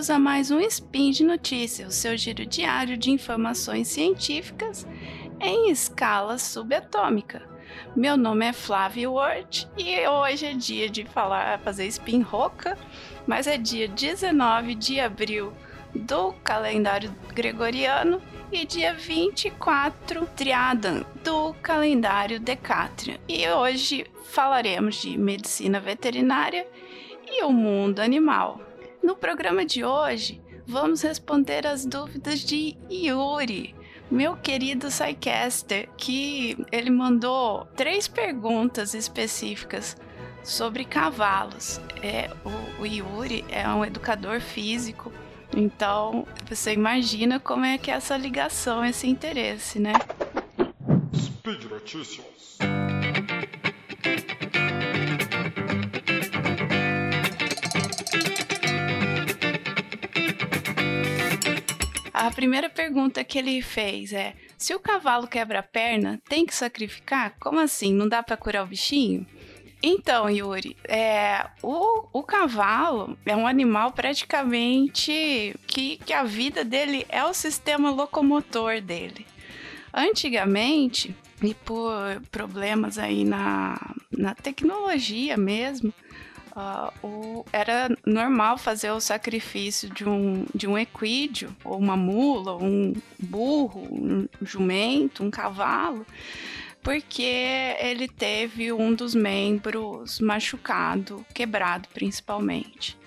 bem-vindos a mais um Spin de Notícias, o seu giro diário de informações científicas em escala subatômica. Meu nome é Flávio Ward e hoje é dia de falar, fazer spin roca, mas é dia 19 de abril do calendário gregoriano e dia 24 Triadan do calendário Decatrian. E hoje falaremos de medicina veterinária e o mundo animal. No programa de hoje, vamos responder as dúvidas de Yuri, meu querido Psycaster, que ele mandou três perguntas específicas sobre cavalos. É, o, o Yuri é um educador físico, então você imagina como é que é essa ligação, esse interesse, né? Speed Notícias. A primeira pergunta que ele fez é: se o cavalo quebra a perna, tem que sacrificar? Como assim? Não dá para curar o bichinho? Então, Yuri, é, o, o cavalo é um animal praticamente que, que a vida dele é o sistema locomotor dele. Antigamente, e por problemas aí na, na tecnologia mesmo, Uh, o, era normal fazer o sacrifício de um, de um equídeo, ou uma mula, um burro, um jumento, um cavalo, porque ele teve um dos membros machucado, quebrado principalmente.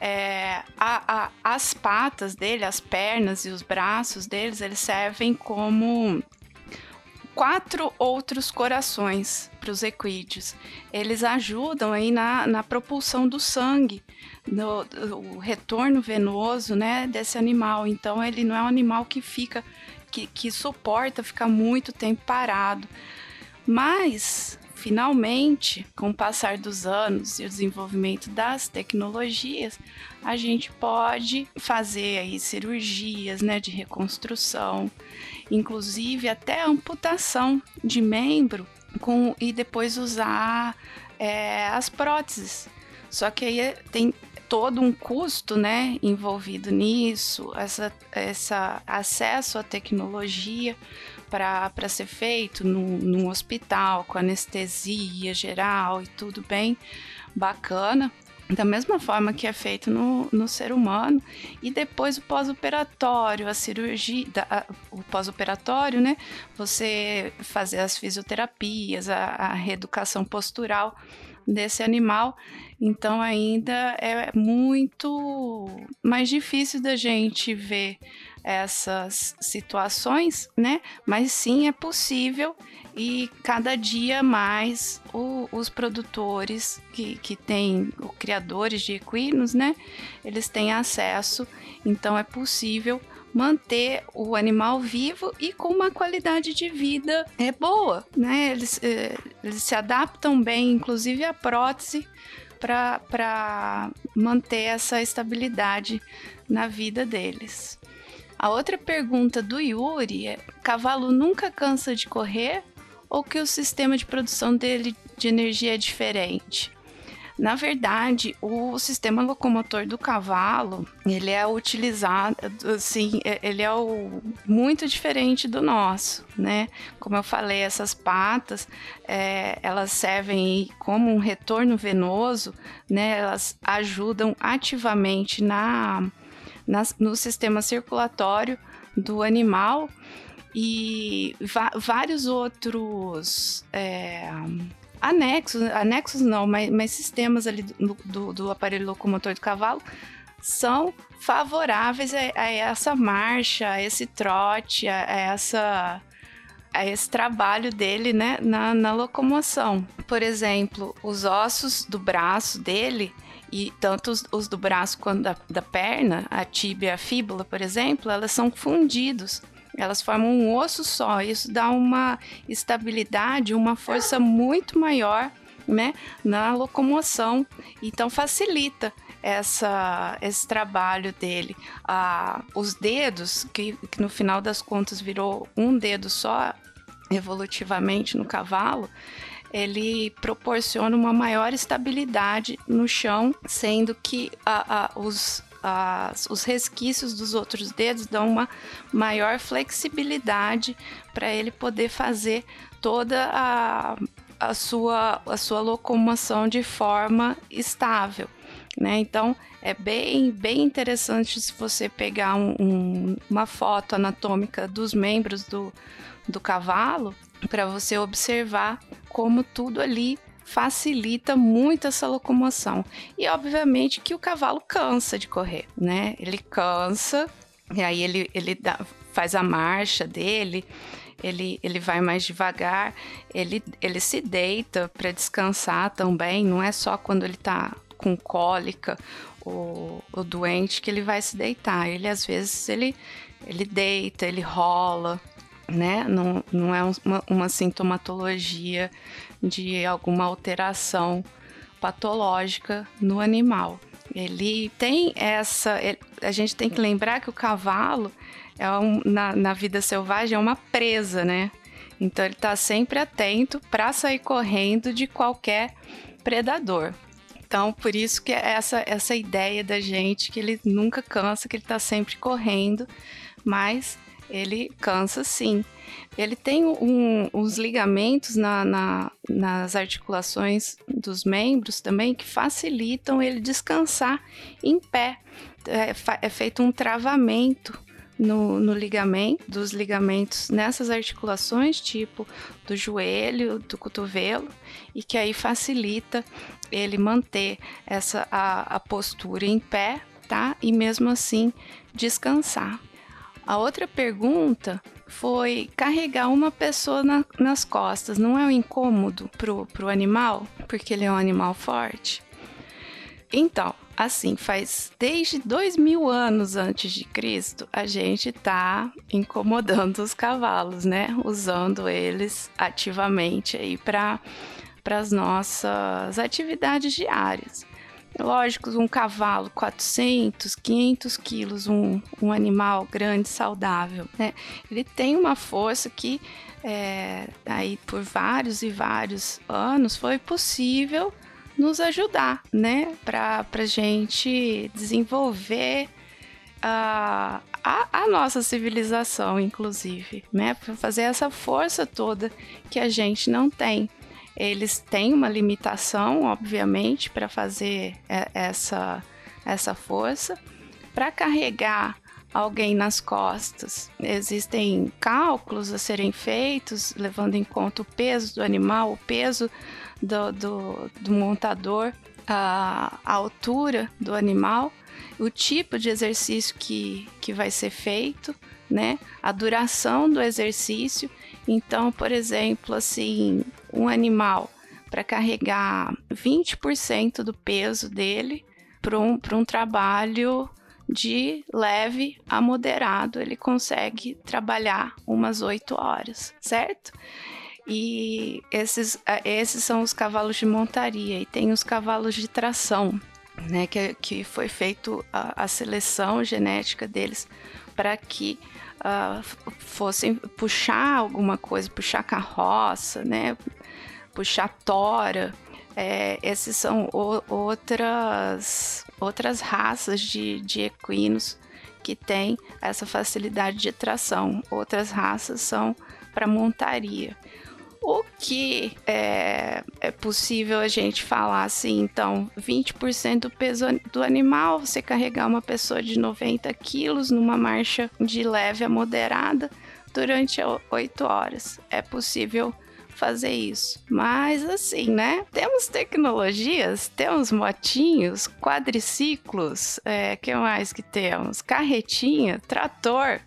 É, a, a, as patas dele, as pernas e os braços deles, eles servem como quatro outros corações para os equídeos. Eles ajudam aí na, na propulsão do sangue, no, o retorno venoso né, desse animal. Então, ele não é um animal que fica, que, que suporta ficar muito tempo parado. Mas, finalmente, com o passar dos anos e o desenvolvimento das tecnologias, a gente pode fazer aí cirurgias né, de reconstrução inclusive até amputação de membro com, e depois usar é, as próteses. Só que aí tem todo um custo né, envolvido nisso, essa, essa acesso à tecnologia para ser feito no, num hospital com anestesia geral e tudo bem bacana da mesma forma que é feito no, no ser humano, e depois o pós-operatório, a cirurgia, a, o pós-operatório, né? Você fazer as fisioterapias, a, a reeducação postural desse animal. Então ainda é muito mais difícil da gente ver essas situações, né? Mas sim é possível e cada dia mais o, os produtores que, que têm, criadores de equinos, né? Eles têm acesso, então é possível manter o animal vivo e com uma qualidade de vida é boa, né? Eles, eh, eles se adaptam bem, inclusive a prótese, para manter essa estabilidade na vida deles. A outra pergunta do Yuri é: cavalo nunca cansa de correr ou que o sistema de produção dele de energia é diferente? Na verdade, o sistema locomotor do cavalo, ele é utilizado, assim, é, ele é o, muito diferente do nosso, né? Como eu falei, essas patas, é, elas servem como um retorno venoso, né? Elas ajudam ativamente na no sistema circulatório do animal e vários outros é, anexos, anexos não, mas, mas sistemas ali do, do, do, aparelho locomotor do cavalo são favoráveis a, a essa marcha, a esse trote, a, a essa a esse trabalho dele né, na, na locomoção. Por exemplo, os ossos do braço dele e tanto os, os do braço quanto da, da perna, a tíbia e a fíbula, por exemplo, elas são fundidos. Elas formam um osso só. Isso dá uma estabilidade, uma força muito maior né, na locomoção. Então facilita essa, esse trabalho dele. Ah, os dedos, que, que no final das contas virou um dedo só evolutivamente no cavalo, ele proporciona uma maior estabilidade no chão, sendo que a, a, os, os resquícios dos outros dedos dão uma maior flexibilidade para ele poder fazer toda a, a, sua, a sua locomoção de forma estável. Né? Então é bem, bem interessante se você pegar um, um, uma foto anatômica dos membros do, do cavalo para você observar como tudo ali facilita muito essa locomoção. E obviamente que o cavalo cansa de correr, né? Ele cansa, e aí ele, ele dá, faz a marcha dele, ele, ele vai mais devagar, ele, ele se deita para descansar também, não é só quando ele está com cólica ou, doente que ele vai se deitar. Ele às vezes ele, ele deita, ele rola, né? Não, não é uma, uma sintomatologia de alguma alteração patológica no animal. Ele tem essa. Ele, a gente tem que lembrar que o cavalo é um, na, na vida selvagem é uma presa, né? Então ele está sempre atento para sair correndo de qualquer predador. Então, por isso que é essa, essa ideia da gente que ele nunca cansa, que ele está sempre correndo, mas ele cansa sim. Ele tem um, uns ligamentos na, na, nas articulações dos membros também que facilitam ele descansar em pé. É, é feito um travamento no, no, ligamento, dos ligamentos nessas articulações, tipo do joelho, do cotovelo, e que aí facilita ele manter essa a, a postura em pé, tá? E mesmo assim descansar. A outra pergunta foi carregar uma pessoa na, nas costas. Não é um incômodo pro, pro animal? Porque ele é um animal forte? Então, assim, faz desde dois mil anos antes de Cristo, a gente tá incomodando os cavalos, né? Usando eles ativamente aí para as nossas atividades diárias. Lógico, um cavalo, 400, 500 quilos, um, um animal grande, saudável, né? Ele tem uma força que, é, aí por vários e vários anos, foi possível nos ajudar, né? Para a gente desenvolver a, a, a, nossa civilização, inclusive, né? Para fazer essa força toda que a gente não tem. Eles têm uma limitação, obviamente, para fazer essa, essa força. Para carregar alguém nas costas, existem cálculos a serem feitos, levando em conta o peso do animal, o peso do, do, do montador, a, a altura do animal, o tipo de exercício que, que vai ser feito, né? A duração do exercício. Então, por exemplo, assim, um animal para carregar 20% do peso dele para um, um trabalho de leve a moderado, ele consegue trabalhar umas 8 horas, certo? E esses, esses são os cavalos de montaria, e tem os cavalos de tração, né? Que, que foi feito a, a seleção genética deles para que uh, fossem puxar alguma coisa, puxar carroça, né? Puxar tora. É, esses são o, outras, outras raças de, de equinos que têm essa facilidade de tração. Outras raças são para montaria. O que é, é, possível a gente falar assim, então, 20% do peso do animal, você carregar uma pessoa de 90 quilos numa marcha de leve a moderada durante 8 horas. É possível fazer isso. Mas assim, né? Temos tecnologias, temos motinhos, quadriciclos, é, que mais que temos? Carretinha, trator.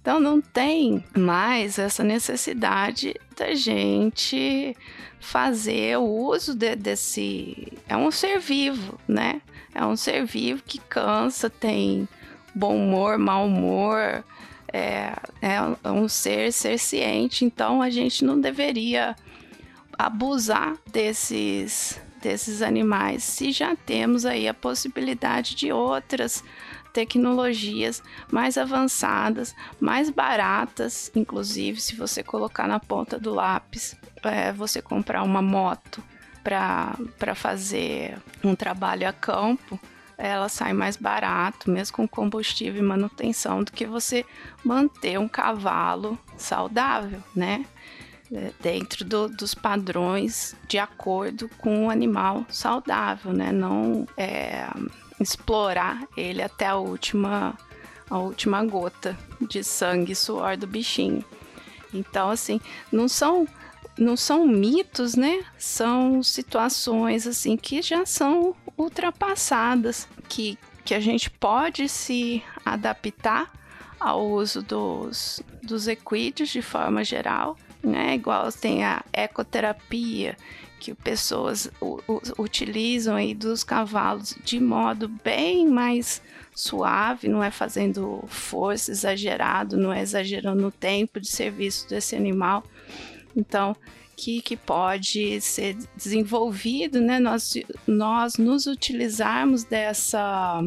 Então não tem mais essa necessidade da gente fazer o uso de, desse. É um ser vivo, né? É um ser vivo que cansa, tem bom humor, mau humor, é, é um ser ser ciente, então a gente não deveria abusar desses, desses animais se já temos aí a possibilidade de outras tecnologias mais avançadas, mais baratas, inclusive se você colocar na ponta do lápis, é, você comprar uma moto para fazer um trabalho a campo, ela sai mais barato, mesmo com combustível e manutenção, do que você manter um cavalo saudável, né? É, dentro do, dos padrões de acordo com o animal saudável, né? Não é, explorar ele até a última, a última gota de sangue e suor do bichinho. Então, assim, não são não são mitos, né? São situações assim que já são ultrapassadas, que, que a gente pode se adaptar ao uso dos, dos equídeos de forma geral, né? Igual tem a ecoterapia, que pessoas utilizam aí dos cavalos de modo bem mais suave, não é fazendo força exagerado, não é exagerando o tempo de serviço desse animal, então, que, que pode ser desenvolvido, né? Nós, nós nos utilizarmos dessa,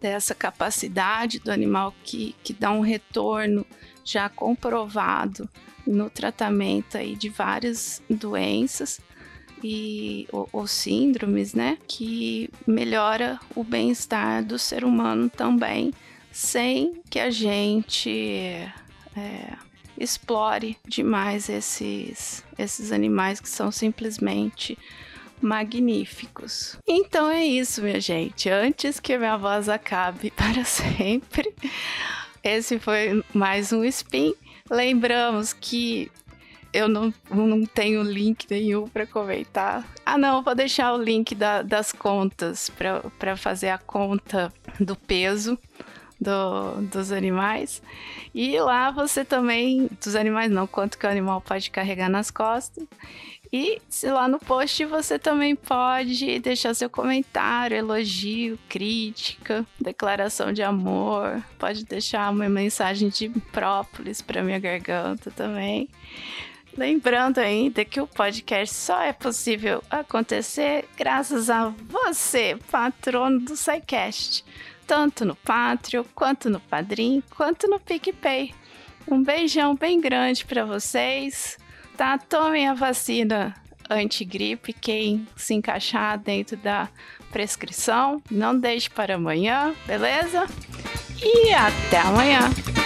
dessa capacidade do animal que, que dá um retorno já comprovado no tratamento aí de várias doenças e ou, ou síndromes, né, que melhora o bem-estar do ser humano também, sem que a gente é, explore demais esses, esses animais que são simplesmente magníficos. Então é isso, minha gente. Antes que minha voz acabe para sempre, esse foi mais um spin. Lembramos que eu não, não tenho link nenhum para comentar. Ah, não, vou deixar o link da, das contas para fazer a conta do peso do, dos animais. E lá você também, dos animais não, quanto que o animal pode carregar nas costas. E lá no post você também pode deixar seu comentário, elogio, crítica, declaração de amor, pode deixar uma mensagem de própolis para minha garganta também. Lembrando ainda que o podcast só é possível acontecer graças a você, patrono do SciCast tanto no Patreon, quanto no Padrim, quanto no PicPay. Um beijão bem grande para vocês, tá? Tomem a vacina antigripe, quem se encaixar dentro da prescrição. Não deixe para amanhã, beleza? E até amanhã!